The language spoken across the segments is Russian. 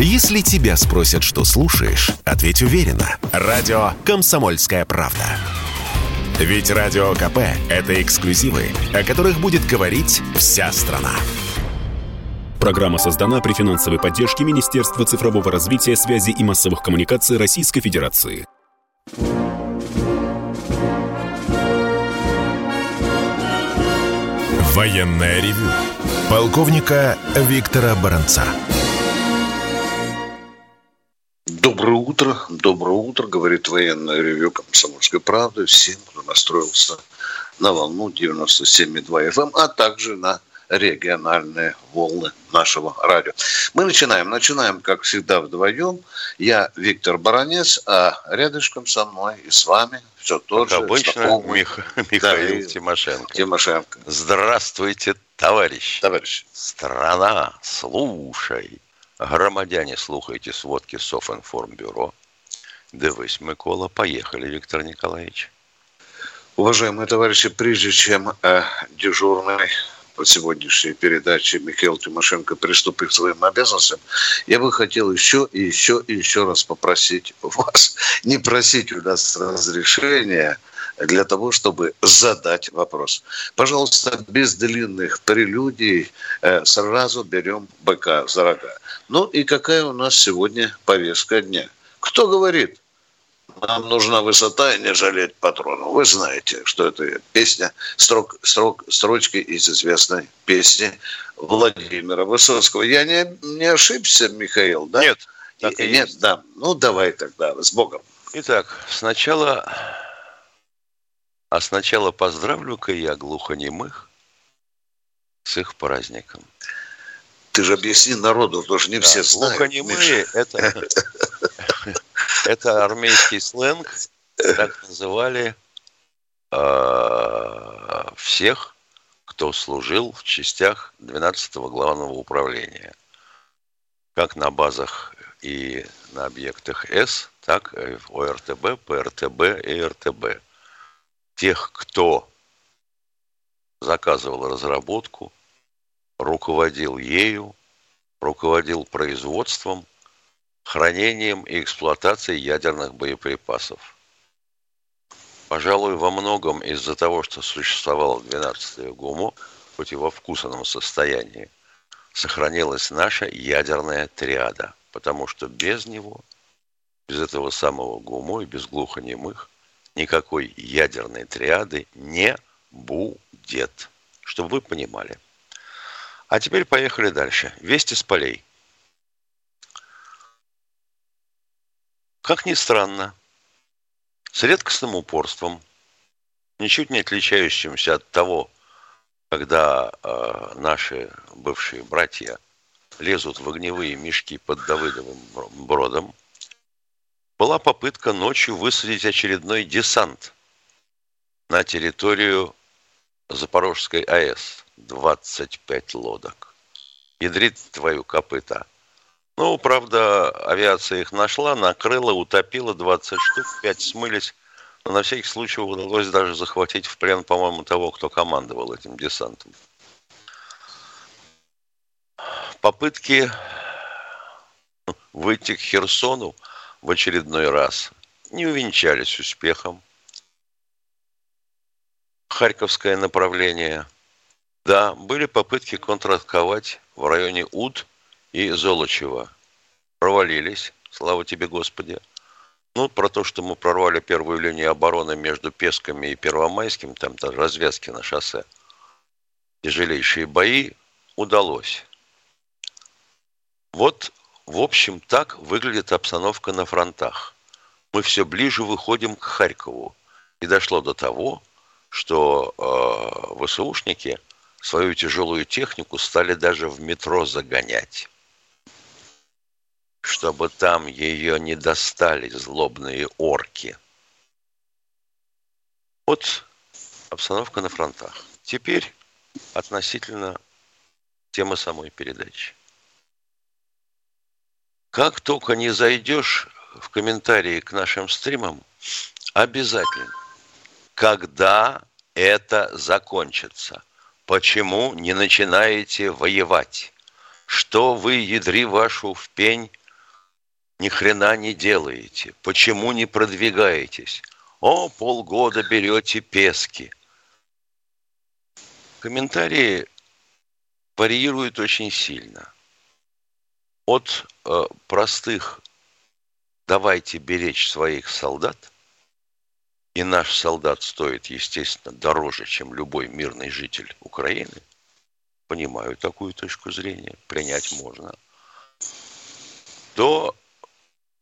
Если тебя спросят, что слушаешь, ответь уверенно. Радио «Комсомольская правда». Ведь Радио КП – это эксклюзивы, о которых будет говорить вся страна. Программа создана при финансовой поддержке Министерства цифрового развития, связи и массовых коммуникаций Российской Федерации. Военная ревю. Полковника Виктора Баранца. Доброе утро, доброе утро, говорит военное ревю «Комсомольской правды» всем, кто настроился на волну 97,2 FM, эм, а также на региональные волны нашего радио. Мы начинаем. Начинаем, как всегда, вдвоем. Я Виктор Баранец, а рядышком со мной и с вами все тот как же. обычно, Мих... Михаил да, Тимошенко. Тимошенко. Здравствуйте, товарищ. Товарищ. Страна, слушай. Громадяне, слухайте сводки Софинформбюро. Дивись, Микола. Поехали, Виктор Николаевич. Уважаемые товарищи, прежде чем э, дежурный по сегодняшней передаче Михаил Тимошенко приступит к своим обязанностям, я бы хотел еще и еще и еще раз попросить вас, не просить у нас разрешения для того, чтобы задать вопрос. Пожалуйста, без длинных прелюдий э, сразу берем быка за рога. Ну и какая у нас сегодня повестка дня? Кто говорит? Нам нужна высота и не жалеть патронов. Вы знаете, что это песня, строк, строк, строчки из известной песни Владимира Высоцкого. Я не, не ошибся, Михаил, да? Нет. Так и, и нет, да. Ну, давай тогда, с Богом. Итак, сначала... А сначала поздравлю-ка я глухонемых с их праздником. Ты же объясни народу, потому что не да, все знают. Глухонемые – это это армейский сленг, так называли э, всех, кто служил в частях 12-го главного управления. Как на базах и на объектах С, так и в ОРТБ, ПРТБ и РТБ. Тех, кто заказывал разработку, руководил ею, руководил производством – хранением и эксплуатацией ядерных боеприпасов. Пожалуй, во многом из-за того, что существовало 12-е ГУМО, хоть и во вкусном состоянии, сохранилась наша ядерная триада, потому что без него, без этого самого ГУМО и без глухонемых, никакой ядерной триады не будет. Чтобы вы понимали. А теперь поехали дальше. Вести с полей. Как ни странно, с редкостным упорством, ничуть не отличающимся от того, когда э, наши бывшие братья лезут в огневые мешки под Давыдовым бродом, была попытка ночью высадить очередной десант на территорию Запорожской АЭС. 25 лодок. Ядрит твою копыта – ну, правда, авиация их нашла, накрыла, утопила 20 штук, 5 смылись. Но на всякий случай удалось даже захватить в плен, по-моему, того, кто командовал этим десантом. Попытки выйти к Херсону в очередной раз не увенчались успехом. Харьковское направление. Да, были попытки контратаковать в районе Уд – и Золочева провалились, слава тебе, Господи. Ну, про то, что мы прорвали первую линию обороны между Песками и Первомайским, там -то развязки на шоссе, тяжелейшие бои, удалось. Вот, в общем, так выглядит обстановка на фронтах. Мы все ближе выходим к Харькову. И дошло до того, что э, ВСУшники свою тяжелую технику стали даже в метро загонять чтобы там ее не достали злобные орки. Вот обстановка на фронтах. Теперь относительно темы самой передачи. Как только не зайдешь в комментарии к нашим стримам, обязательно, когда это закончится, почему не начинаете воевать, что вы, ядри вашу в пень, ни хрена не делаете? Почему не продвигаетесь? О, полгода берете пески. Комментарии варьируют очень сильно. От э, простых «давайте беречь своих солдат», и наш солдат стоит, естественно, дороже, чем любой мирный житель Украины, понимаю такую точку зрения, принять можно, до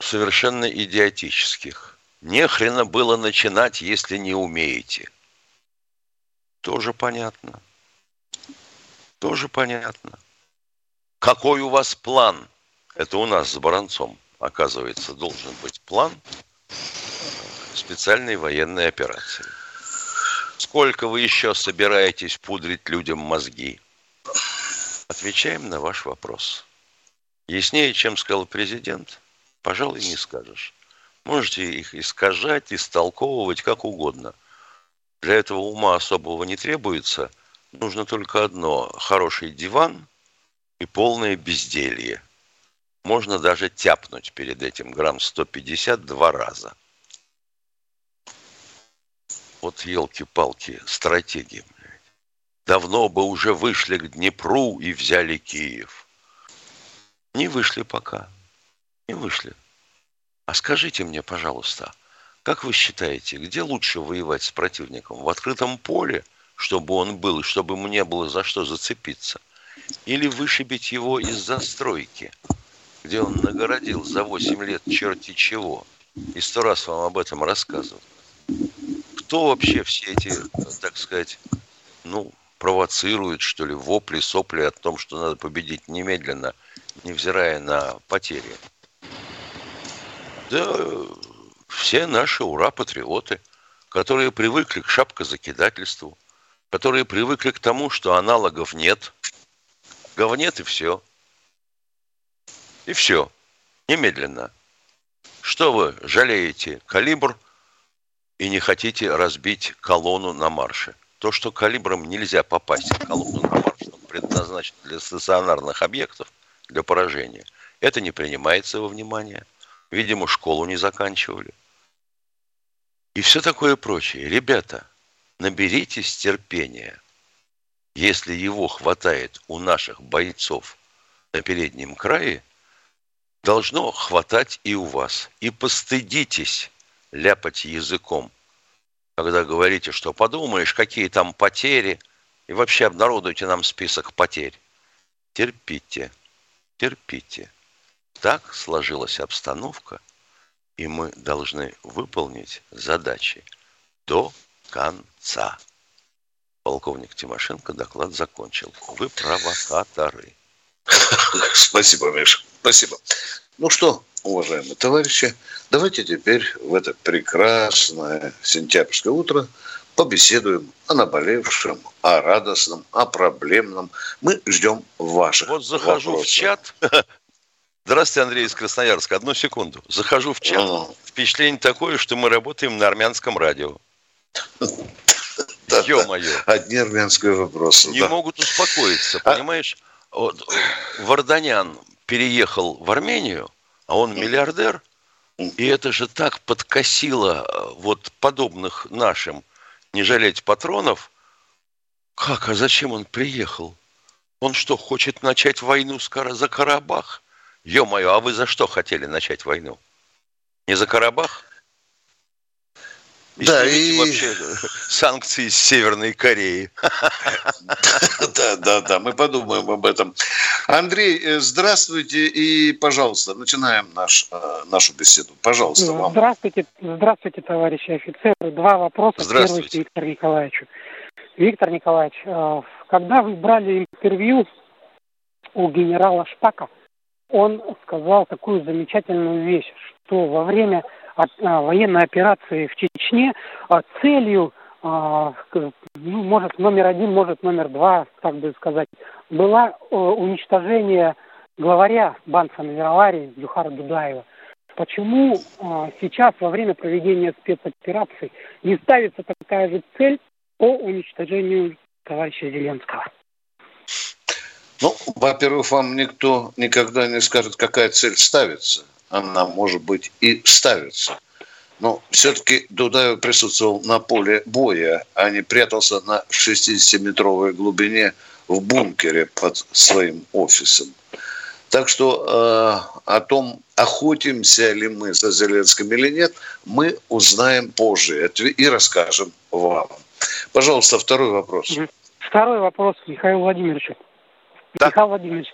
совершенно идиотических. Не хрена было начинать, если не умеете. Тоже понятно. Тоже понятно. Какой у вас план? Это у нас с Баранцом, оказывается, должен быть план специальной военной операции. Сколько вы еще собираетесь пудрить людям мозги? Отвечаем на ваш вопрос. Яснее, чем сказал президент, пожалуй, не скажешь. Можете их искажать, истолковывать как угодно. Для этого ума особого не требуется. Нужно только одно – хороший диван и полное безделье. Можно даже тяпнуть перед этим грамм 150 два раза. Вот елки-палки, стратегии. Давно бы уже вышли к Днепру и взяли Киев. Не вышли пока. Не вышли. А скажите мне, пожалуйста, как вы считаете, где лучше воевать с противником? В открытом поле, чтобы он был, чтобы мне было за что зацепиться? Или вышибить его из застройки, где он нагородил за 8 лет черти чего? И сто раз вам об этом рассказывал. Кто вообще все эти, так сказать, ну, провоцирует, что ли, вопли, сопли о том, что надо победить немедленно, невзирая на потери. Да, все наши ура-патриоты, которые привыкли к шапкозакидательству, которые привыкли к тому, что аналогов нет. Говнет и все. И все. Немедленно. Что вы жалеете калибр и не хотите разбить колонну на марше? То, что калибром нельзя попасть в колонну на марш, он предназначен для стационарных объектов, для поражения, это не принимается во внимание. Видимо, школу не заканчивали. И все такое прочее. Ребята, наберитесь терпения. Если его хватает у наших бойцов на переднем крае, должно хватать и у вас. И постыдитесь ляпать языком когда говорите, что подумаешь, какие там потери, и вообще обнародуйте нам список потерь. Терпите, терпите. Так сложилась обстановка, и мы должны выполнить задачи до конца. Полковник Тимошенко доклад закончил. Вы провокаторы. Спасибо, Миша. Спасибо. Ну что, уважаемые товарищи, давайте теперь в это прекрасное сентябрьское утро побеседуем о наболевшем, о радостном, о проблемном. Мы ждем ваших Вот захожу вопросов. в чат. Здравствуйте, Андрей из Красноярска. Одну секунду. Захожу в чат. А. Впечатление такое, что мы работаем на армянском радио. Ё-моё. Одни армянские вопросы. Не могут успокоиться, а понимаешь? Вот, Варданян переехал в Армению, а он миллиардер, и это же так подкосило э, вот подобных нашим не жалеть патронов. Как, а зачем он приехал? Он что, хочет начать войну за Карабах? Ё-моё, а вы за что хотели начать войну? Не за Карабах? И да, и... вообще санкции с Северной Кореи. Да, да, да, мы подумаем об этом. Андрей, э, здравствуйте и, пожалуйста, начинаем наш, э, нашу беседу. Пожалуйста, вам. Здравствуйте, здравствуйте, товарищи офицеры. Два вопроса. Здравствуйте. Виктор Николаевичу. Виктор Николаевич, э, когда вы брали интервью у генерала Шпака, он сказал такую замечательную вещь, что во время а, военной операции в Чечне а, целью, а, ну, может, номер один, может, номер два, так бы сказать, была уничтожение главаря Банца Навировари Дюхара Дудаева. Почему сейчас во время проведения спецоперации не ставится такая же цель по уничтожению товарища Зеленского? Ну, во-первых, вам никто никогда не скажет, какая цель ставится. она, может быть, и ставится. Но все-таки Дудаев присутствовал на поле боя, а не прятался на 60-метровой глубине в бункере под своим офисом. Так что э, о том, охотимся ли мы за Зеленским или нет, мы узнаем позже и расскажем вам. Пожалуйста, второй вопрос. Второй вопрос Михаил Владимирович. Да. Михаил Владимирович,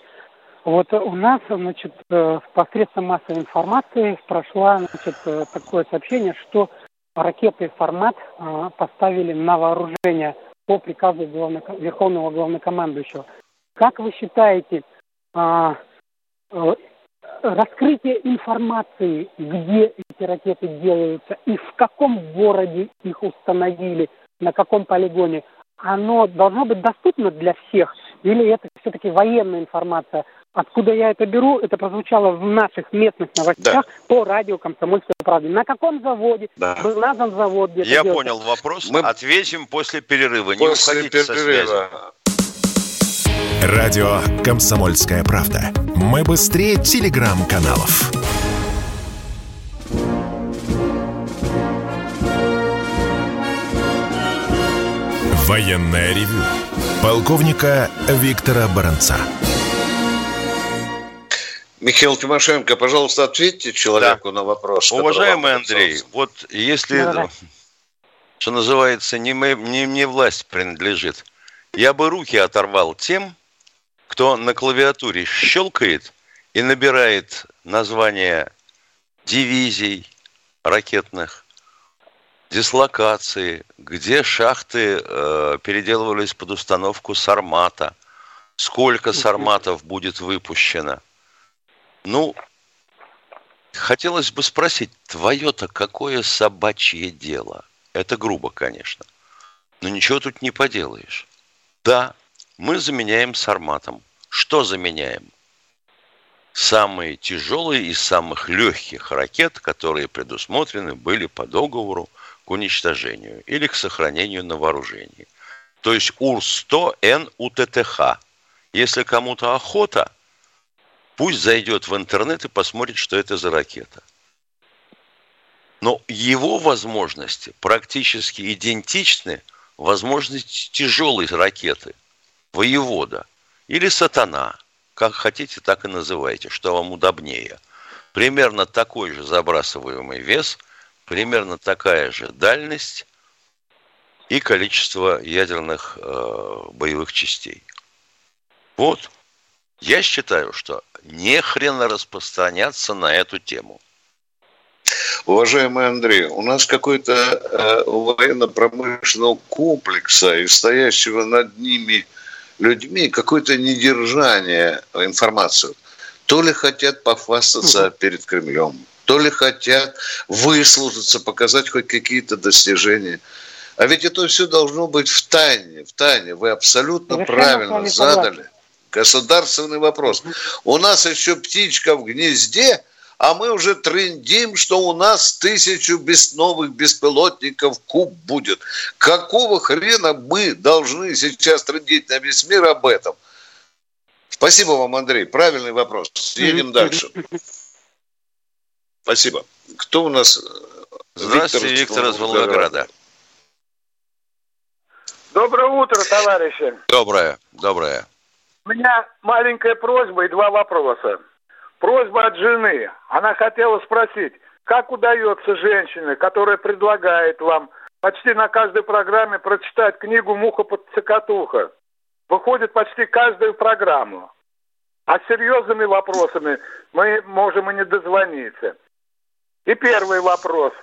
вот у нас, значит, э, посредством массовой информации прошло, значит, э, такое сообщение, что ракеты «Формат» э, поставили на вооружение по приказу главно, Верховного Главнокомандующего. Как вы считаете, раскрытие информации, где эти ракеты делаются и в каком городе их установили, на каком полигоне, оно должно быть доступно для всех? Или это все-таки военная информация? Откуда я это беру? Это прозвучало в наших местных новостях да. по радио «Комсомольская правда». На каком заводе да. был назван завод? Где я делается? понял вопрос. Мы ответим после перерыва. Не после уходите перерыва. со связи. Радио «Комсомольская правда». Мы быстрее телеграм-каналов. Военная ревю. Полковника Виктора Баранца. Михаил Тимошенко, пожалуйста, ответьте человеку да. на вопрос. Уважаемый Андрей, вот если, да, что называется, не, мы, не мне власть принадлежит, я бы руки оторвал тем, кто на клавиатуре щелкает и набирает название дивизий ракетных, дислокации, где шахты э, переделывались под установку сармата, сколько сарматов будет выпущено – ну, хотелось бы спросить, твое-то какое собачье дело? Это грубо, конечно. Но ничего тут не поделаешь. Да, мы заменяем сарматом. Что заменяем? Самые тяжелые из самых легких ракет, которые предусмотрены были по договору к уничтожению или к сохранению на вооружении. То есть УР-100Н УТТХ. Если кому-то охота – Пусть зайдет в интернет и посмотрит, что это за ракета. Но его возможности практически идентичны возможности тяжелой ракеты, воевода или сатана, как хотите, так и называйте, что вам удобнее. Примерно такой же забрасываемый вес, примерно такая же дальность и количество ядерных э, боевых частей. Вот. Я считаю, что не хрен распространяться на эту тему. Уважаемый Андрей, у нас какой-то э, военно-промышленного комплекса и стоящего над ними людьми какое-то недержание информации. То ли хотят похвастаться угу. перед Кремлем, то ли хотят выслужиться, показать хоть какие-то достижения. А ведь это все должно быть в тайне, в тайне. Вы абсолютно Совершенно правильно задали государственный вопрос. У нас еще птичка в гнезде, а мы уже трендим, что у нас тысячу без новых беспилотников куб будет. Какого хрена мы должны сейчас трендить на весь мир об этом? Спасибо вам, Андрей. Правильный вопрос. Едем дальше. Спасибо. Кто у нас? Здравствуйте, Виктор, Виктор из Волгограда. Доброе утро, товарищи. Доброе, доброе. У меня маленькая просьба и два вопроса. Просьба от жены. Она хотела спросить, как удается женщине, которая предлагает вам почти на каждой программе прочитать книгу «Муха под цикатуха». Выходит почти каждую программу. А с серьезными вопросами мы можем и не дозвониться. И первый вопрос.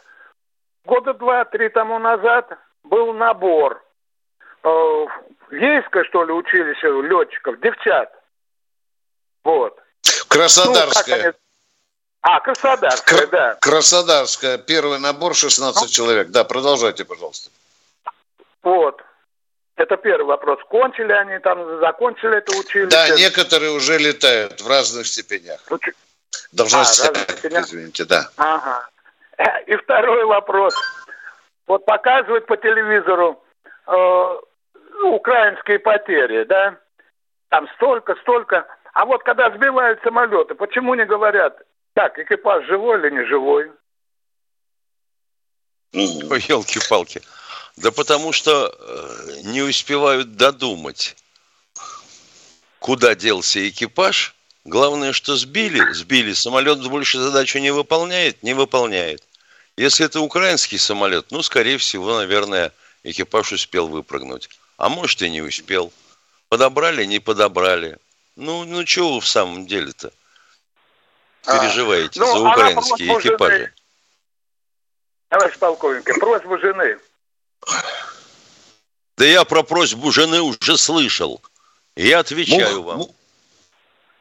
Года два-три тому назад был набор э, Ейское, что ли, училище летчиков, девчат. Вот. Краснодарское. Ну, а, Краснодарская, Кр- да. Краснодарская. Первый набор 16 ну, человек. Да, продолжайте, пожалуйста. Вот. Это первый вопрос. Кончили они там, закончили это училище? Да, некоторые уже летают в разных степенях. Должности, а, степенях? извините, да. Ага. И второй вопрос. Вот показывают по телевизору э, украинские потери, да, там столько, столько. А вот когда сбивают самолеты, почему не говорят, Так, экипаж живой или не живой? Ой, елки-палки. Да потому что э, не успевают додумать, куда делся экипаж. Главное, что сбили, сбили. Самолет больше задачу не выполняет, не выполняет. Если это украинский самолет, ну, скорее всего, наверное, экипаж успел выпрыгнуть. А может и не успел. Подобрали, не подобрали. Ну, ну чего вы в самом деле-то а, переживаете а, ну, за украинские экипажи? Жены. Товарищ полковник, просьбу жены. Да я про просьбу жены уже слышал. Я отвечаю Мух, вам.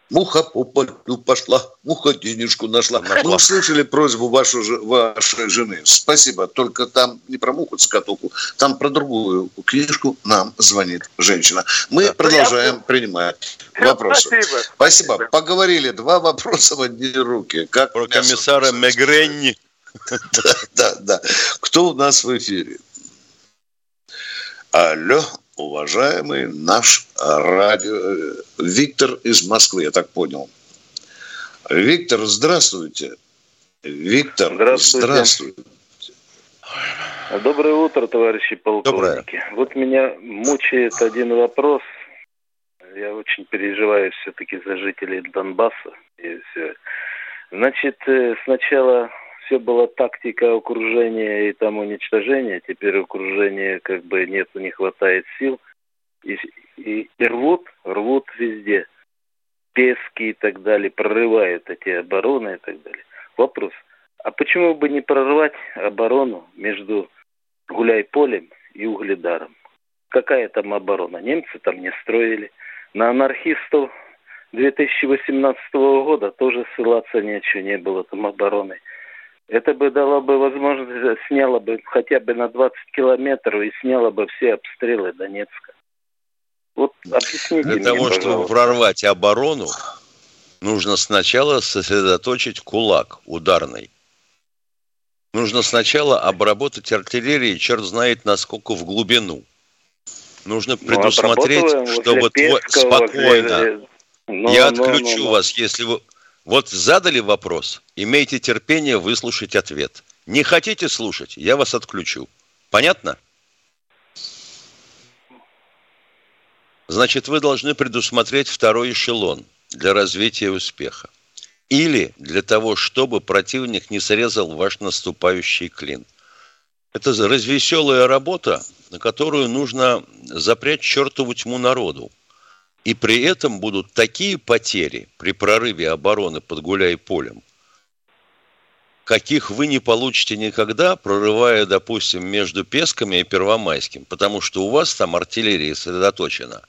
Муха по полю пошла, муха денежку нашла. нашла. Мы услышали просьбу вашу, вашей жены. Спасибо. Только там не про муху цикатуку, там про другую книжку нам звонит женщина. Мы да. продолжаем Я... принимать вопросы. Спасибо. Спасибо. Поговорили. Два вопроса в одни руки. Как про комиссара Мегренни. Да, да, да. Кто у нас в эфире? Алло, уважаемый наш радио... Э, Виктор из Москвы, я так понял. Виктор, здравствуйте. Виктор, здравствуйте. здравствуйте. Доброе утро, товарищи полковники. Доброе. Вот меня мучает один вопрос. Я очень переживаю все-таки за жителей Донбасса. И все. Значит, э, сначала все была тактика окружения и там уничтожения. Теперь окружение как бы нет, не хватает сил. И, и, и рвут, рвут везде. Пески и так далее, прорывают эти обороны и так далее. Вопрос, а почему бы не прорвать оборону между Гуляй-Полем и Угледаром? Какая там оборона? Немцы там не строили. На анархистов 2018 года тоже ссылаться ничего не было там обороны. Это бы дало бы возможность, сняло бы хотя бы на 20 километров и сняло бы все обстрелы Донецка. Вот объясните Для мне, того, пожалуйста. чтобы прорвать оборону, нужно сначала сосредоточить кулак ударный. Нужно сначала обработать артиллерию, черт знает насколько в глубину. Нужно ну, предусмотреть, ну, чтобы твой... спокойно. Но, Я но, отключу но, но. вас, если вы вот задали вопрос, имейте терпение выслушать ответ. Не хотите слушать, я вас отключу. Понятно? Значит, вы должны предусмотреть второй эшелон для развития успеха. Или для того, чтобы противник не срезал ваш наступающий клин. Это развеселая работа, на которую нужно запрячь чертову тьму народу. И при этом будут такие потери при прорыве обороны под Гуляй-Полем, каких вы не получите никогда, прорывая, допустим, между Песками и Первомайским, потому что у вас там артиллерия сосредоточена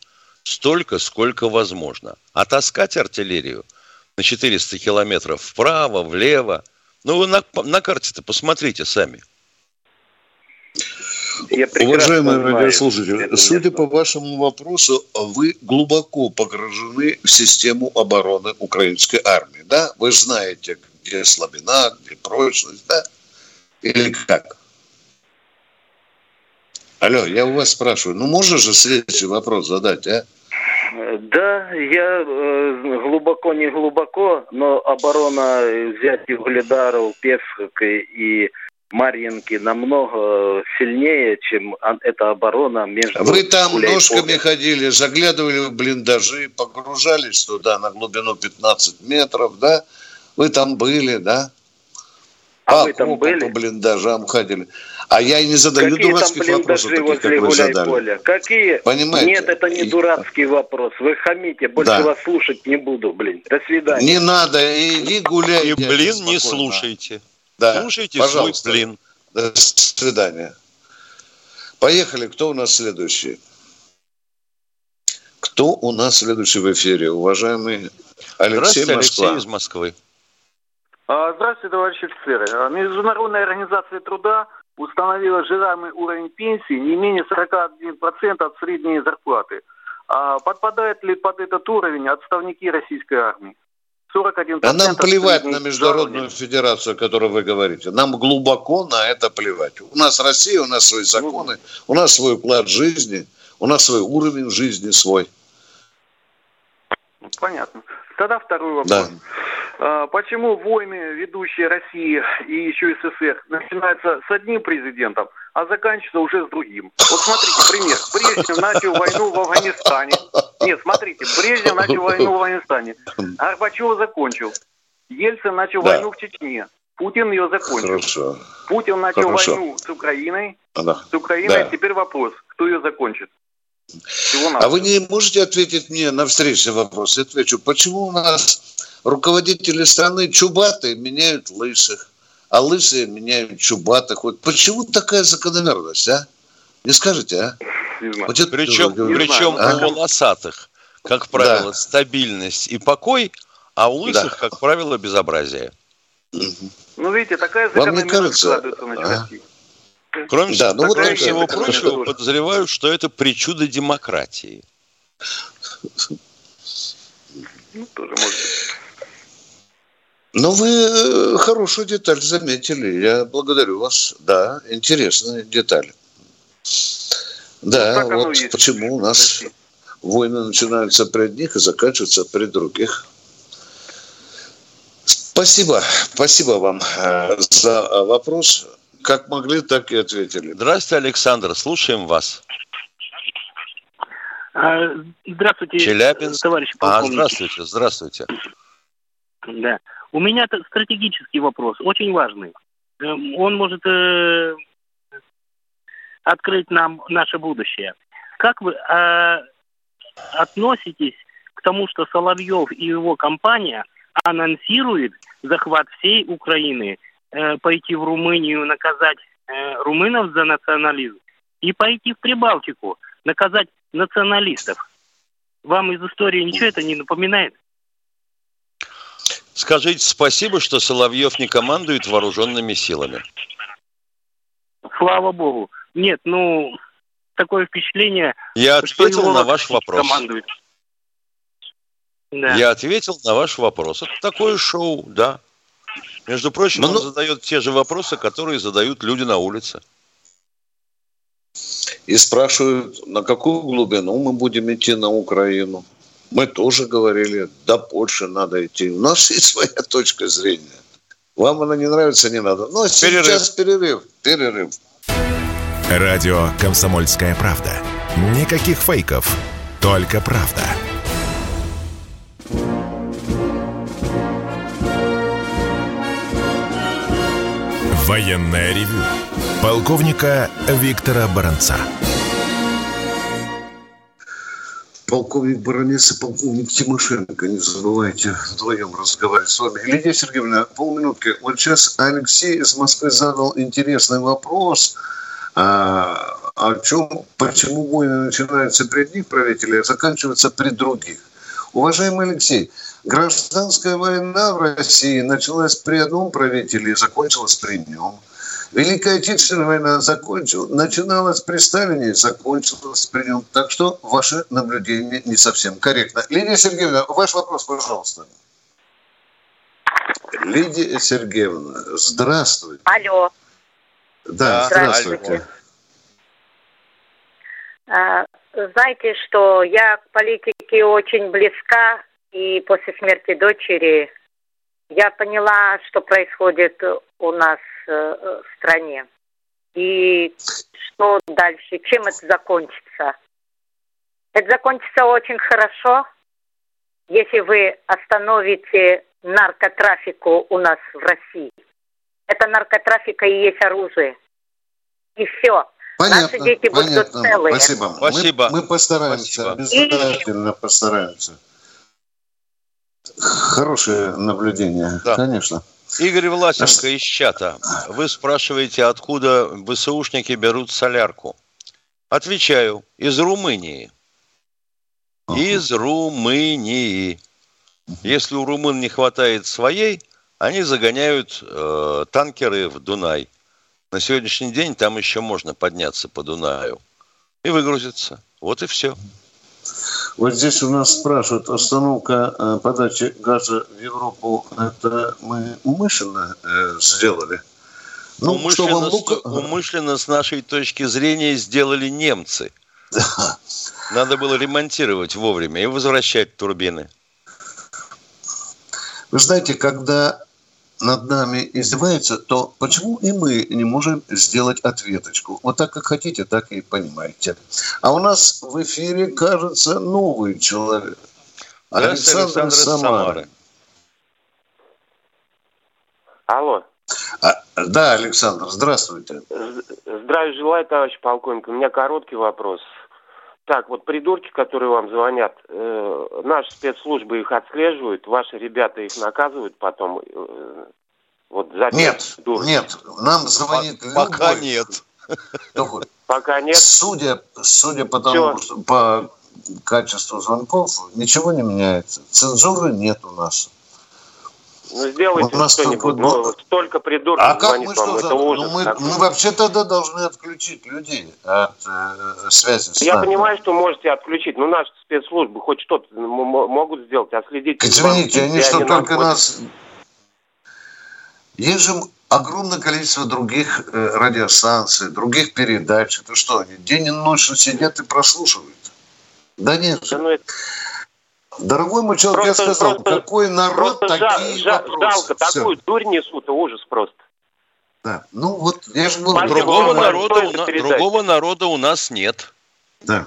столько, сколько возможно. А таскать артиллерию на 400 километров вправо, влево, ну вы на, на карте-то посмотрите сами. Уважаемые радиослушатели, судя по вашему вопросу, вы глубоко погружены в систему обороны украинской армии, да? Вы знаете, где слабина, где прочность, да? Или как? Алло, я у вас спрашиваю, ну можно же следующий вопрос задать, а? Да, я э, глубоко не глубоко, но оборона взять Угледаров, Песок и Марьинки намного сильнее, чем эта оборона между... Вы там Гуляй ножками ходили, заглядывали в блиндажи, погружались туда на глубину 15 метров, да? Вы там были, да? А по вы там были? По блиндажам ходили. А я и не задаю Какие дурацких вопросов, таких, как вы задали. Поля? Какие? Понимаете? Нет, это не дурацкий вопрос. Вы хамите, больше да. вас слушать не буду, блин. До свидания. Не надо, иди гуляй. И, блин, не слушайте. Да, Слушайте пожалуйста. свой блин. До свидания. Поехали. Кто у нас следующий? Кто у нас следующий в эфире? Уважаемый Алексей Здравствуйте, Москва. Алексей из Москвы. А, здравствуйте, товарищи офицеры. А, Международная организация труда установила желаемый уровень пенсии не менее 41% от средней зарплаты. А подпадают ли под этот уровень отставники российской армии? 41%. А нам плевать на Международную жалования. Федерацию, о которой вы говорите. Нам глубоко на это плевать. У нас Россия, у нас свои законы, у нас свой уклад жизни, у нас свой уровень жизни свой. Понятно. Тогда второй вопрос. Да. А, почему войны, ведущие России и еще СССР, начинаются с одним президентом, а заканчиваются уже с другим? Вот смотрите, пример. Брежнев начал войну в Афганистане. Нет, смотрите, Брежнев начал войну в Афганистане. Горбачев закончил. Ельцин начал да. войну в Чечне. Путин ее закончил. Хорошо. Путин начал Хорошо. войну с Украиной. Да. С Украиной. Да. Теперь вопрос, кто ее закончит? А вы не можете ответить мне на встречный вопрос? Я отвечу, почему у нас руководители страны чубатые меняют лысых, а лысые меняют чубатых. Вот почему такая закономерность, а? Не скажете, а? Вот причем причем а? у волосатых, как правило, да. стабильность и покой, а у лысых, да. как правило, безобразие. Ну, видите, такая закономерность кажется... складывается на а? Кроме, да, ну, кроме вот всего прочего, подозреваю, что это причуда демократии. Ну, тоже может быть. Но вы э, хорошую деталь заметили. Я благодарю вас. Да, интересная деталь. Да, ну, вот почему у нас войны начинаются при одних и заканчиваются при других. Спасибо. Спасибо вам э, за вопрос. Как могли, так и ответили. Здравствуйте, Александр. Слушаем вас. А, здравствуйте, Челябинск. товарищ полковник. А, здравствуйте, здравствуйте. Да. У меня стратегический вопрос, очень важный. Эм, он может э, открыть нам наше будущее. Как вы э, относитесь к тому, что Соловьев и его компания анонсирует захват всей Украины, э, пойти в Румынию, наказать э, румынов за национализм и пойти в Прибалтику, наказать националистов? Вам из истории ничего это не напоминает? Скажите спасибо, что Соловьев не командует вооруженными силами. Слава богу. Нет, ну, такое впечатление... Я ответил на ваш вопрос. Командует. Да. Я ответил на ваш вопрос. Это такое шоу, да. Между прочим, ну, он задает те же вопросы, которые задают люди на улице. И спрашивают, на какую глубину мы будем идти на Украину. Мы тоже говорили, до Польши надо идти. У нас есть своя точка зрения. Вам она не нравится, не надо. Ну, а сейчас перерыв. Перерыв. Радио «Комсомольская правда». Никаких фейков, только правда. Военная ревю. Полковника Виктора Баранца полковник Баранец и полковник Тимошенко. Не забывайте вдвоем разговаривать с вами. Лидия Сергеевна, полминутки. Вот сейчас Алексей из Москвы задал интересный вопрос. А, о чем, почему войны начинаются при одних правителях, а заканчиваются при других. Уважаемый Алексей, гражданская война в России началась при одном правителе и закончилась при нем – Великая Отечественная война закончилась, начиналась при Сталине, закончилась при нем. Так что ваше наблюдение не совсем корректно. Лидия Сергеевна, ваш вопрос, пожалуйста. Лидия Сергеевна, здравствуйте. Алло. Да, здравствуйте. А, знаете, что я к политике очень близка, и после смерти дочери я поняла, что происходит у нас Э, в стране. И что дальше? Чем это закончится? Это закончится очень хорошо, если вы остановите наркотрафику у нас в России. Это наркотрафика и есть оружие. И все. Понятно, Наши дети понятно. будут целые. Спасибо. Спасибо. Мы, мы постараемся, Спасибо. обязательно и... постараемся. Хорошее наблюдение, да. конечно. Игорь Власенко из чата. Вы спрашиваете, откуда ВСУшники берут солярку. Отвечаю, из Румынии. Из Румынии. Если у румын не хватает своей, они загоняют э, танкеры в Дунай. На сегодняшний день там еще можно подняться по Дунаю и выгрузиться. Вот и все. Вот здесь у нас спрашивают, остановка э, подачи газа в Европу, это мы умышленно э, сделали? Ну, умышленно, лук... умышленно с нашей точки зрения сделали немцы. Да. Надо было ремонтировать вовремя и возвращать турбины. Вы знаете, когда над нами издеваются, то почему и мы не можем сделать ответочку? Вот так, как хотите, так и понимаете. А у нас в эфире, кажется, новый человек. Александр, Александр Самары. Алло. А, да, Александр, здравствуйте. Здравия желаю, товарищ полковник. У меня короткий вопрос. Так, вот придурки, которые вам звонят, э, наши спецслужбы их отслеживают, ваши ребята их наказывают потом. Э, вот за нет, дур. нет, нам звонит По- Пока нет. Пока нет. Судя, судя по тому, что, по качеству звонков, ничего не меняется. Цензуры нет у нас. Ну, сделайте вот что-нибудь. Ну, столько придурков а как мы что, это ужас. Ну, мы, мы вообще тогда должны отключить людей от э, связи с Я нами. понимаю, что можете отключить, но наши спецслужбы хоть что-то могут сделать, а следить... Извините, они что, только нас... Есть же огромное количество других э, радиостанций, других передач. Это что, они день и ночь сидят и прослушивают? Да нет. Да, ну, это... Дорогой мой человек, просто, я сказал, просто, какой народ, просто такие жал, вопросы. Жалко, Все. такую дурь несут, ужас просто. Да, ну вот я же говорю. Другого, народа, у, другого народа у нас нет. Да.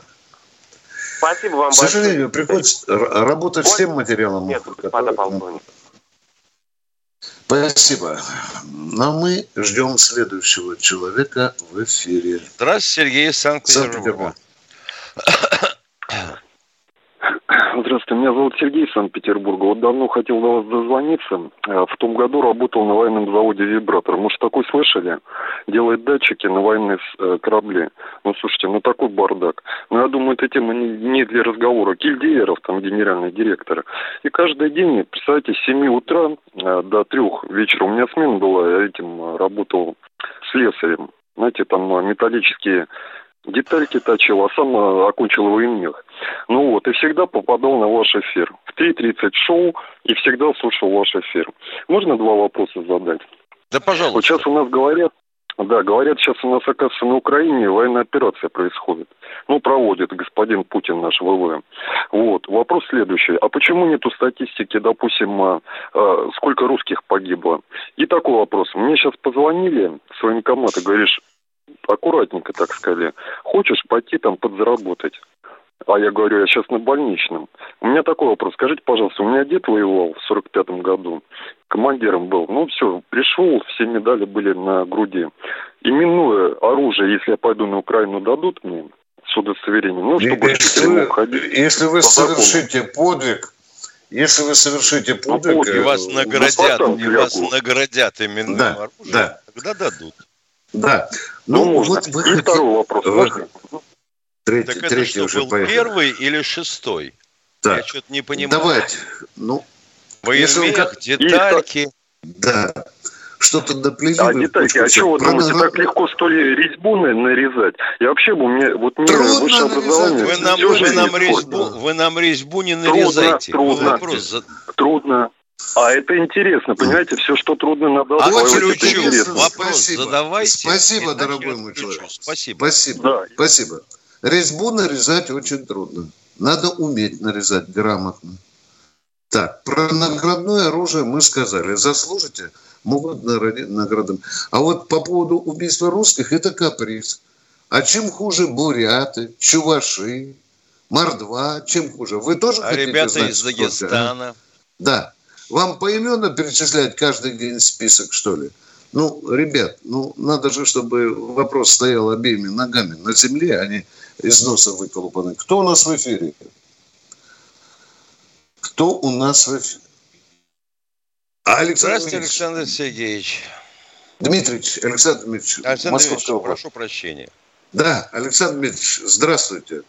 Спасибо вам К сожалению, большое. приходится работать всем материалом. Нет, господа полковник. Спасибо. Но мы ждем следующего человека в эфире. Здравствуйте, Сергей из Санкт-Петербурга. Здравствуйте, меня зовут Сергей Санкт-Петербурга. Вот давно хотел до вас дозвониться. Э, в том году работал на военном заводе «Вибратор». Может, такой слышали? Делает датчики на военные э, корабли. Ну, слушайте, ну такой бардак. Ну, я думаю, эта тема не для разговора. Кильдееров, там, генеральный директор. И каждый день, представьте, с 7 утра э, до 3 вечера у меня смена была. Я этим работал слесарем. Знаете, там металлические детальки точил, а сам окончил военмех. Ну вот, и всегда попадал на ваш эфир. В 3.30 шоу и всегда слушал ваш эфир. Можно два вопроса задать? Да, пожалуйста. Вот сейчас у нас говорят, да, говорят, сейчас у нас, оказывается, на Украине военная операция происходит. Ну, проводит господин Путин наш ВВ. Вот. Вопрос следующий. А почему нету статистики, допустим, а, а, сколько русских погибло? И такой вопрос. Мне сейчас позвонили с военкомата, говоришь, аккуратненько так сказали, хочешь пойти там подзаработать? А я говорю, я сейчас на больничном. У меня такой вопрос. Скажите, пожалуйста, у меня дед воевал в 45-м году. Командиром был. Ну, все, пришел, все медали были на груди. Именное оружие, если я пойду на Украину, дадут мне с удостоверением. Ну, чтобы если вы, ходить если вы совершите подвиг, если вы совершите ну, подвиг... Ну, и вас э, наградят, и вас наградят именным да, оружием, да. тогда дадут. Да. Ну, ну вот вы... И второй вопрос. Вы... Третий, так это третий что, уже был поехали. первый или шестой? Да. Я что-то не понимаю. Давайте. Ну, Военмех, как... детальки. Да. Что-то доплели. А детальки, а что вы думаете, так легко что ли резьбу нарезать? Я вообще бы мне, вот мне трудно высшее образование... Вы нам, вы, нам резьбу, вы нам резьбу не нарезайте. Трудно, трудно. Трудно. А это интересно, понимаете, все, что трудно надо а очень Вопрос Спасибо. задавайте. Спасибо, дорогой мой человек. Спасибо. Спасибо. Да. Спасибо. Резьбу нарезать очень трудно. Надо уметь нарезать грамотно. Так, про наградное оружие мы сказали. Заслужите, могут наградам. А вот по поводу убийства русских, это каприз. А чем хуже буряты, чуваши, мордва, чем хуже? Вы тоже а хотите ребята знать, из Дагестана? Да. Вам поименно перечислять каждый день список, что ли? Ну, ребят, ну, надо же, чтобы вопрос стоял обеими ногами на земле, а не из носа выколупаны. Кто у нас в эфире? Кто у нас в эфире? Александр Здравствуйте, Александр Сергеевич. Дмитриевич, Александр Дмитриевич, Александр Дмитриевич, прошу прощения. Да, Александр Дмитриевич, здравствуйте.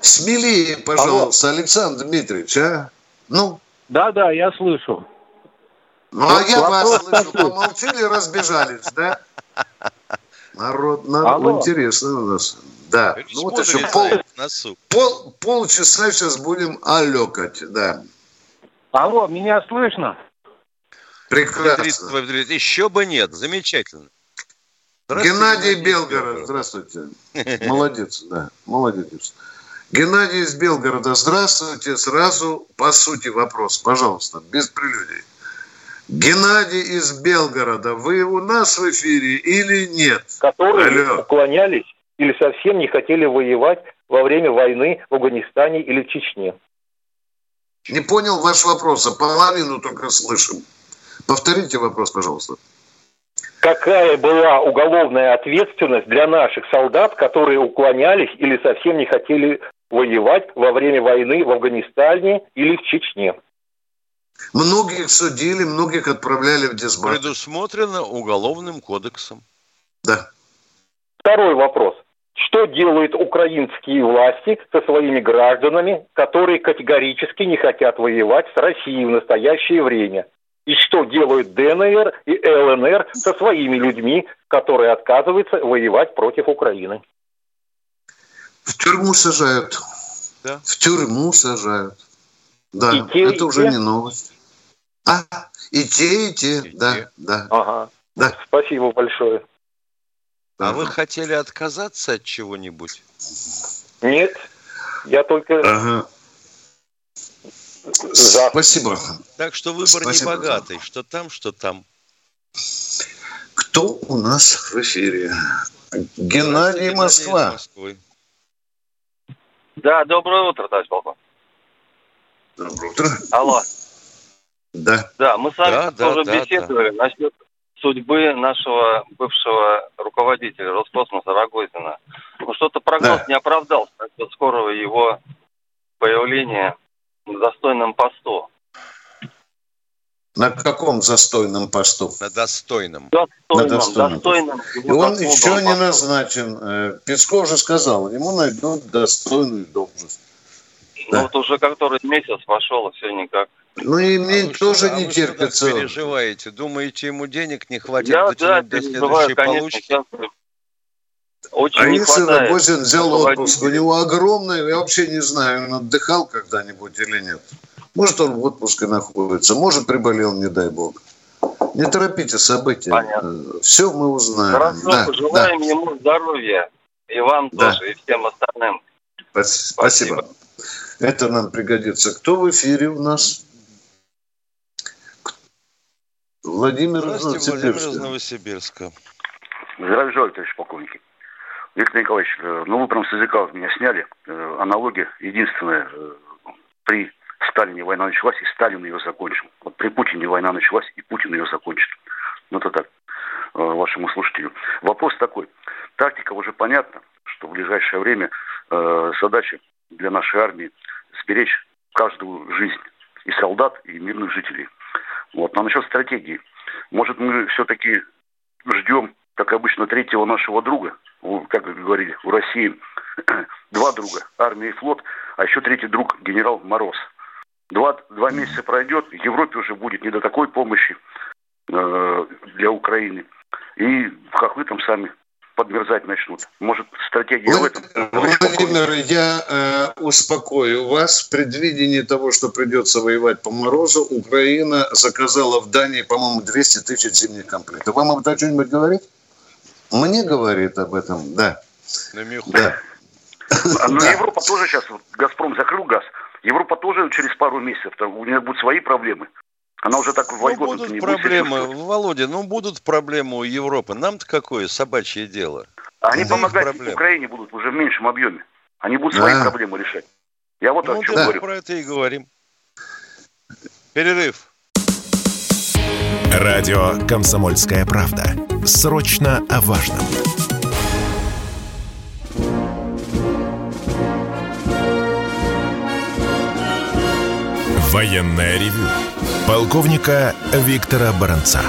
Смелее, пожалуйста, Алло. Александр Дмитриевич, а? Ну, да, да, я слышу. Ну, а я вас слышу. Помолчили, разбежались, да? Народ, народ интересно у нас. Да. Ну вот еще пол, пол, полчаса сейчас будем алекать, да. Алло, меня слышно? Прекрасно. Еще бы нет, замечательно. Геннадий Белгород, здравствуйте. Молодец, да, молодец. Геннадий из Белгорода, здравствуйте. Сразу по сути вопрос, пожалуйста, без прелюдий. Геннадий из Белгорода, вы у нас в эфире или нет? Которые Алло. уклонялись или совсем не хотели воевать во время войны в Афганистане или в Чечне. Не понял ваш вопрос, а половину только слышим. Повторите вопрос, пожалуйста. Какая была уголовная ответственность для наших солдат, которые уклонялись или совсем не хотели воевать во время войны в Афганистане или в Чечне? Многих судили, многих отправляли в дисбат. Предусмотрено уголовным кодексом. Да. Второй вопрос. Что делают украинские власти со своими гражданами, которые категорически не хотят воевать с Россией в настоящее время? И что делают ДНР и ЛНР со своими людьми, которые отказываются воевать против Украины? В тюрьму сажают. Да. В тюрьму сажают. Да, и те, это и уже те? не новость. А, и те, и те, и да, те. да. Ага. Да. Спасибо большое. А вы хотели отказаться от чего-нибудь? Нет, я только ага. за. Спасибо. Так что выбор Спасибо. не богатый, что там, что там. Кто у нас в эфире? Геннадий Москва. Москвы. Да, доброе утро, товарищ полковник. Доброе утро. Алло. Да. Да, мы с вами да, тоже да, беседовали да. насчет судьбы нашего бывшего руководителя Роскосмоса Рогозина. Ну, что-то прогноз да. не оправдался насчет скорого его появления на достойном посту. На каком застойном посту? На достойном. Достойном, на достойном. достойном И он еще не назначен. Э, Песков же сказал, ему найдут достойную должность. Ну да. вот уже который месяц пошел, все никак. Ну и мне а тоже что, не а терпится. Вы переживаете? Думаете, ему денег не хватит Я, да, до следующей получки? Очень а если Рогозин взял отпуск, у него огромный, я вообще не знаю, он отдыхал когда-нибудь или нет. Может, он в отпуске находится, может, приболел, не дай бог. Не торопите события. Понятно. Все мы узнаем. Хорошо, да, желаем да. ему здоровья. И вам да. тоже, и всем остальным. Спасибо. Спасибо. Это нам пригодится. Кто в эфире у нас? Владимир из Новосибирска. Владимир из Новосибирска. Здравия желаю, товарищ полковники. Виктор Николаевич, э, ну вы прям с языка меня сняли. Э, аналогия единственная. Э, при Сталине война началась, и Сталин ее закончил. Вот при Путине война началась, и Путин ее закончит. Ну это так, вашему слушателю. Вопрос такой. Тактика уже понятна, что в ближайшее время задача для нашей армии сберечь каждую жизнь и солдат, и мирных жителей. Вот. Но насчет стратегии. Может, мы все-таки ждем, как обычно, третьего нашего друга, как говорили, у России два друга, армия и флот, а еще третий друг генерал Мороз. Два, месяца пройдет, Европе уже будет не до такой помощи э, для Украины. И хохлы там сами подмерзать начнут. Может, стратегия Вы, в этом? Владимир, я э, успокою вас. В предвидении того, что придется воевать по морозу, Украина заказала в Дании, по-моему, 200 тысяч зимних комплектов. Вам об этом что-нибудь говорит? Мне говорит об этом, да. На меху. Да. А, Но ну, Европа тоже сейчас, «Газпром» закрыл газ. Европа тоже через пару месяцев, у нее будут свои проблемы. Она уже так ну, будут не проблемы, будет Володя, ну будут проблемы у Европы. Нам-то какое собачье дело? Они Это помогать Украине будут уже в меньшем объеме. Они будут свои проблемы решать. Я вот ну, о чем да. говорю. про это и говорим. Перерыв. Радио «Комсомольская правда». Срочно о важном. Военная ревю полковника Виктора Баранца.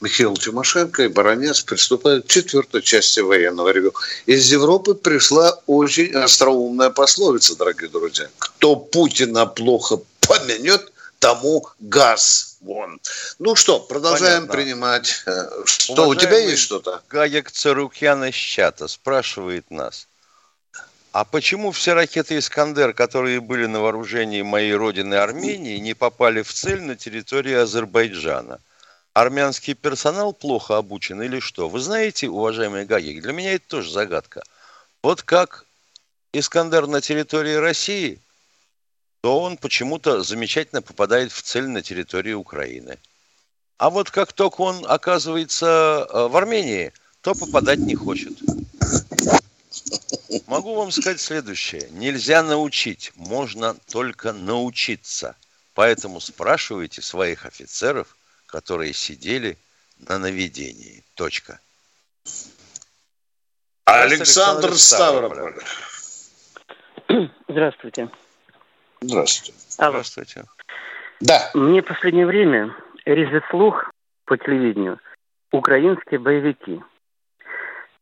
Михаил Тимошенко и Баранец приступают к четвертой части военного ревю. Из Европы пришла очень остроумная пословица, дорогие друзья. Кто Путина плохо поменет, тому газ вон. Ну что, продолжаем Понятно. принимать. Э, что, Уважаемый у тебя есть что-то? Гаек Царукьян из чата спрашивает нас. А почему все ракеты «Искандер», которые были на вооружении моей родины Армении, не попали в цель на территории Азербайджана? Армянский персонал плохо обучен или что? Вы знаете, уважаемый Гагик, для меня это тоже загадка. Вот как Искандер на территории России, то он почему-то замечательно попадает в цель на территории Украины. А вот как только он оказывается э, в Армении, то попадать не хочет. Могу вам сказать следующее. Нельзя научить, можно только научиться. Поэтому спрашивайте своих офицеров, которые сидели на наведении. Точка. Александр Ставрополь. Здравствуйте. Здравствуйте. Алло. Здравствуйте. Да. Мне в последнее время резет слух по телевидению украинские боевики.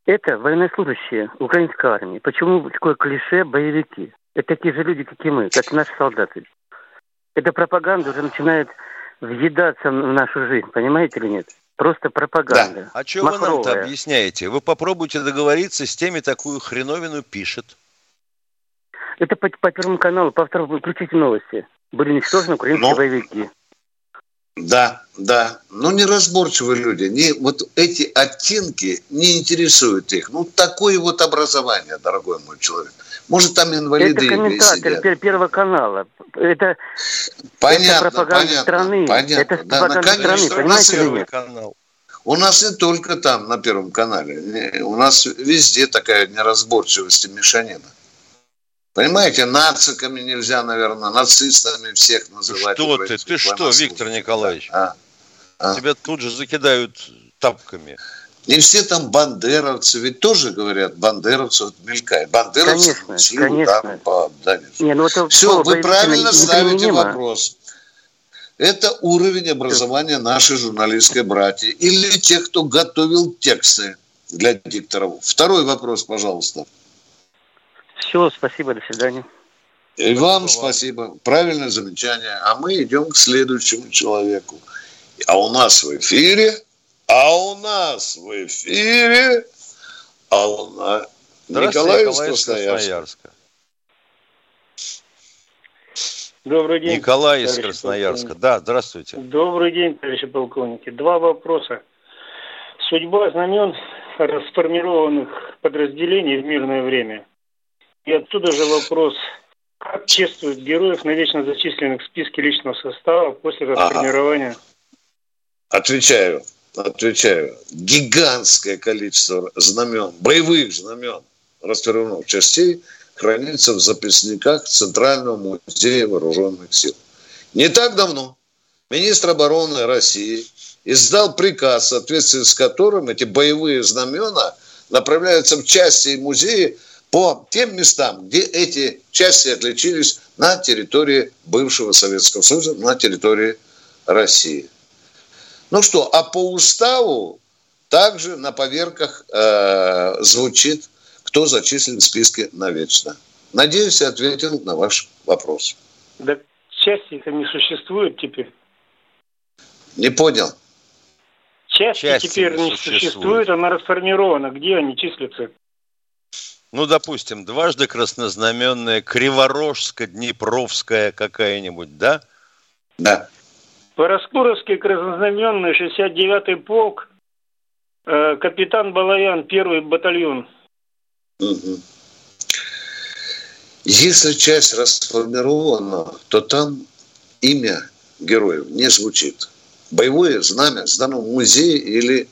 Это военнослужащие украинской армии. Почему такое клише боевики? Это такие же люди, как и мы, как и наши солдаты. Эта пропаганда уже начинает въедаться в нашу жизнь, понимаете или нет? Просто пропаганда. Да. А что вы нам-то объясняете? Вы попробуйте договориться с теми, такую хреновину пишет. Это по, по Первому каналу, по второму, включите новости. Были уничтожены украинские Но... боевики. Да, да. Но неразборчивые люди. Не, вот эти оттенки не интересуют их. Ну, такое вот образование, дорогой мой человек. Может, там инвалиды Это комментатор сидят. Первого канала. Это, понятно, это пропаганда понятно, страны. Понятно. Это да, пропаганда страны, понимаете или нет? Канал. У нас не только там, на Первом канале. У нас везде такая неразборчивость и мешанина. Понимаете, нациками нельзя, наверное, нацистами всех называть. Что ты? Ты что, Виктор Николаевич? А? А? Тебя тут же закидают тапками. Не все там бандеровцы, ведь тоже говорят, бандеровцы вот мелькает. Бандеровцы конечно, силу, конечно. Да, по, да, не, ну это Все, вы правильно ставите вопрос. Это уровень образования нашей журналистской братьи или тех, кто готовил тексты для дикторов. Второй вопрос, пожалуйста. Все, спасибо, до свидания. И вам спасибо. Правильное замечание. А мы идем к следующему человеку. А у нас в эфире, а у нас в эфире, а у нас Николай из Красноярска. Добрый день. Николай из Красноярска. Да, здравствуйте. Добрый день, товарищи полковники. Два вопроса. Судьба знамен расформированных подразделений в мирное время – и отсюда же вопрос, как чествуют героев, навечно зачисленных в списке личного состава после расформирования? Ага. Отвечаю, отвечаю. Гигантское количество знамен, боевых знамен расформированных частей хранится в записниках Центрального музея вооруженных сил. Не так давно министр обороны России издал приказ, в соответствии с которым эти боевые знамена направляются в части и музеи, по тем местам, где эти части отличились на территории бывшего Советского Союза, на территории России. Ну что, а по уставу также на поверках э, звучит, кто зачислен в списке навечно. Надеюсь, я ответил на ваш вопрос. Да части их не существует теперь. Не понял. Части, части теперь не существует. существует, она расформирована. Где они числятся? Ну, допустим, дважды краснознаменная, Криворожско-Днепровская какая-нибудь, да? Да. Параскуровский краснознаменный, 69-й полк, э, капитан Балаян, первый батальон. Угу. Если часть расформирована, то там имя героев не звучит. Боевое знамя сдано в музее или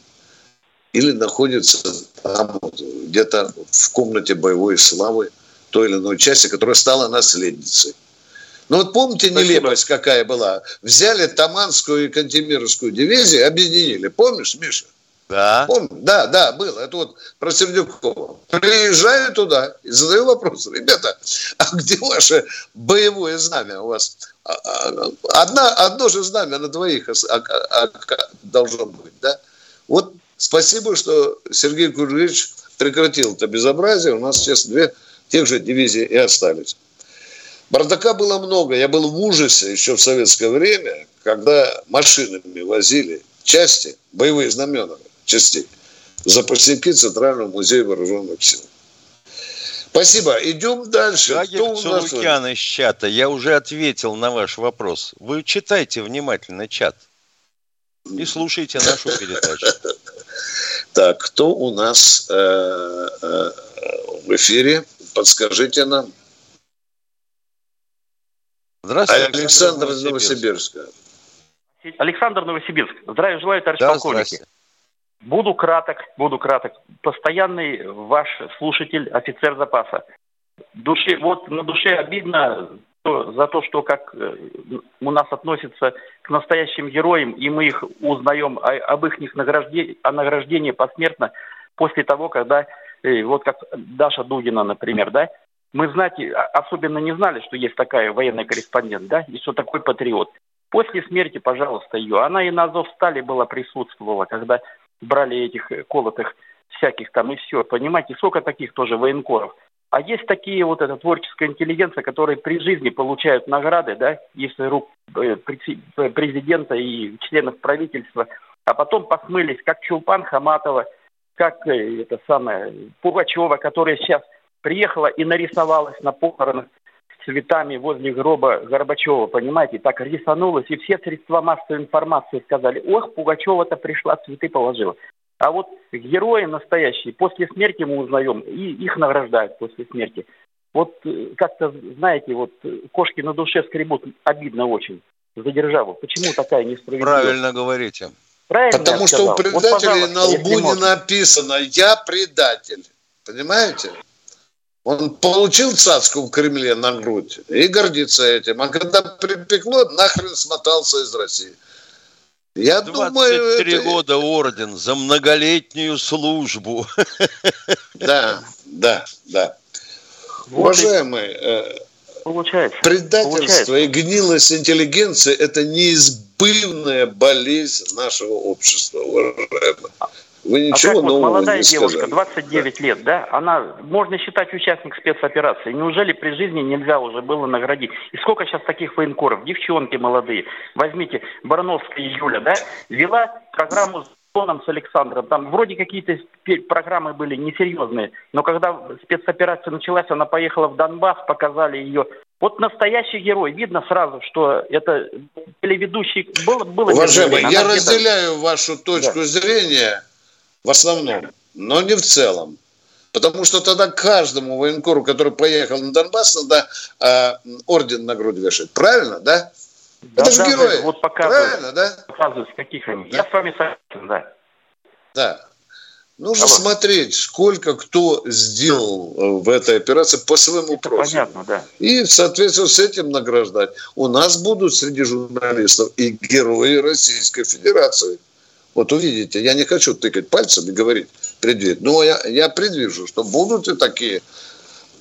или находится там где-то в комнате боевой славы той или иной части, которая стала наследницей. Ну вот помните Спасибо. нелепость какая была? Взяли Таманскую и Кантемировскую дивизии, объединили. Помнишь, Миша? Да. Помню? Да, да, было. Это вот про Сердюкова. Приезжаю туда и задаю вопрос. Ребята, а где ваше боевое знамя у вас? А, а, одна, одно же знамя на двоих должно быть, да? Вот Спасибо, что Сергей Куржевич прекратил это безобразие. У нас сейчас две тех же дивизии и остались. Бардака было много. Я был в ужасе еще в советское время, когда машинами возили части, боевые знамена частей, запасники Центрального музея вооруженных сил. Спасибо. Идем дальше. Гагик Цулукян из чата. Я уже ответил на ваш вопрос. Вы читайте внимательно чат и слушайте нашу передачу. Так, кто у нас э, э, в эфире? Подскажите нам. Здравствуйте, Александр, из Новосибирска. Александр Новосибирск. Здравия желаю, товарищ да, полковники. Буду краток, буду краток. Постоянный ваш слушатель, офицер запаса. Души, вот на душе обидно за то, что как э, у нас относятся к настоящим героям, и мы их узнаем об их награждении, о награждении посмертно после того, когда, э, вот как Даша Дугина, например, да, мы знать, а, особенно не знали, что есть такая военная корреспондент, да, и что такой патриот. После смерти, пожалуйста, ее. Она и на Азовстале была присутствовала, когда брали этих э, колотых всяких там и все. Понимаете, сколько таких тоже военкоров. А есть такие вот эта творческая интеллигенция, которые при жизни получают награды, да, из рук э, президента и членов правительства, а потом посмылись, как Чулпан Хаматова, как э, это самое Пугачева, которая сейчас приехала и нарисовалась на похоронах цветами возле гроба Горбачева, понимаете, так рисанулась, и все средства массовой информации сказали, ох, Пугачева-то пришла, цветы положила. А вот герои настоящие, после смерти мы узнаем, и их награждают после смерти. Вот э, как-то, знаете, вот кошки на душе скребут, обидно очень за державу. Почему такая несправедливость? Правильно говорите. Правильно Потому что у предателей вот, на лбу не написано «я предатель». Понимаете? Он получил цацку в Кремле на грудь и гордится этим. А когда припекло, нахрен смотался из России. Я 23 думаю, это... года орден за многолетнюю службу. Да, да, да. Вот Уважаемые, э, получается, предательство получается. и гнилость интеллигенции – это неизбывная болезнь нашего общества, уважаемые. Вы а ничего а как вот молодая не девушка, сказали. 29 да. лет, да, она, можно считать участник спецоперации. Неужели при жизни нельзя уже было наградить? И сколько сейчас таких военкоров? Девчонки молодые. Возьмите, Барановская Юля, да, вела программу с Тоном, с Александром. Там вроде какие-то программы были несерьезные. Но когда спецоперация началась, она поехала в Донбасс, показали ее вот настоящий герой. Видно сразу, что это телеведущий. Было, было Уважаемый, я разделяю вашу точку да. зрения в основном, но не в целом. Потому что тогда каждому военкору, который поехал на Донбасс, надо э, орден на грудь вешать. Правильно, да? да Это же да, герои. Вот Правильно, да? Показывают, каких они. Да? Я с вами согласен, да. Да. Нужно Алло. смотреть, сколько кто сделал э, в этой операции по своему Это профилю. Понятно, да. И в соответствии с этим награждать. У нас будут среди журналистов и герои Российской Федерации. Вот увидите, я не хочу тыкать пальцем и говорить предвид, но я, я предвижу, что будут и такие,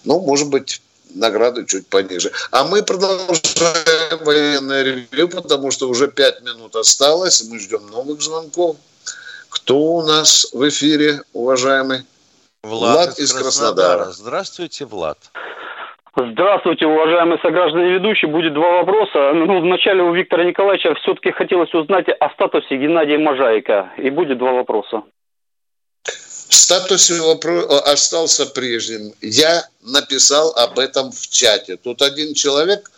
ну, может быть, награды чуть пониже. А мы продолжаем военное ревью, потому что уже пять минут осталось, мы ждем новых звонков. Кто у нас в эфире, уважаемый? Влад, Влад из, из Краснодара. Краснодара. Здравствуйте, Влад. Здравствуйте, уважаемые сограждане ведущие. Будет два вопроса. Ну, вначале у Виктора Николаевича все-таки хотелось узнать о статусе Геннадия Можайка. И будет два вопроса. Статус его остался прежним. Я написал об этом в чате. Тут один человек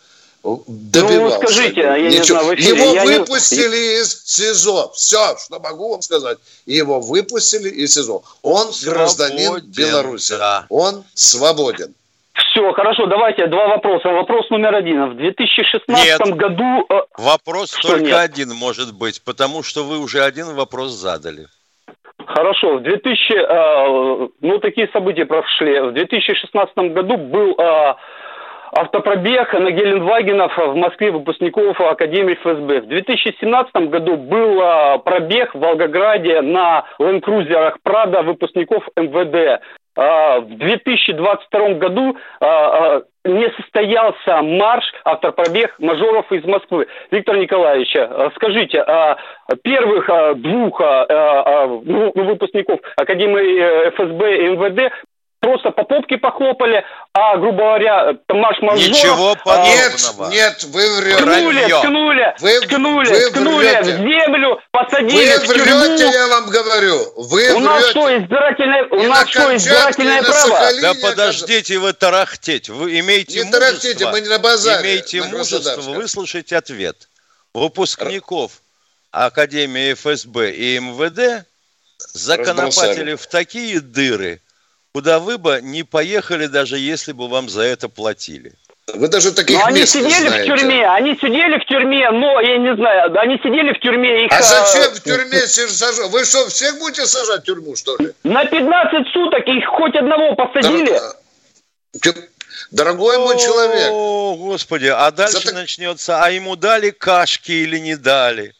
добивался. Ну, скажите, я Ничего. не знаю, в эфире. Его я выпустили не... из СИЗО. Все, что могу вам сказать. Его выпустили из СИЗО. Он свободен, гражданин Беларуси. Да. Он свободен. Все, хорошо, давайте два вопроса. Вопрос номер один. В 2016 нет, году... Э, вопрос только нет? один может быть, потому что вы уже один вопрос задали. Хорошо, в 2000... Э, ну, такие события прошли. В 2016 году был э, автопробег на Геленвагенов в Москве выпускников Академии ФСБ. В 2017 году был пробег в Волгограде на ленд-крузерах Прада выпускников МВД. А, в 2022 году а, а, не состоялся марш автопробег мажоров из Москвы. Виктор Николаевич, скажите, первых двух ну, выпускников Академии э, ФСБ и МВД просто по попке похлопали, а, грубо говоря, Тамаш Мажоров... Ничего подобного. Нет, нет, вы врете. Ткнули, ткнули, вы, ткнули, вы ткнули в землю, посадили вы в тюрьму. Вы врете, я вам говорю. Вы у нас что, избирательное, у нас что, избирательное право? Да подождите вы тарахтеть. Вы имеете не мужество, тарахтите, мы не на базаре. Имеете на мужество выслушать ответ. Выпускников Академии ФСБ и МВД законопатили в такие дыры, куда вы бы не поехали, даже если бы вам за это платили. Вы даже таких но они мест сидели не знаете. в тюрьме, они сидели в тюрьме, но я не знаю, они сидели в тюрьме. Их, а зачем э, в тюрьме сажать? Вы что, всех будете сажать в тюрьму, что ли? На 15 суток их хоть одного посадили. Дорогой мой человек. О, Господи, а дальше начнется, а ему дали кашки или не дали?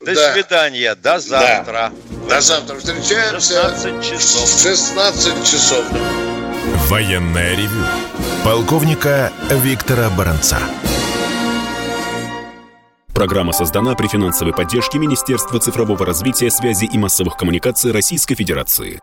До Да. свидания, до завтра. До завтра встречаемся 16 часов. в 16 часов. Военное ревю полковника Виктора Баранца. Программа создана при финансовой поддержке Министерства цифрового развития, связи и массовых коммуникаций Российской Федерации.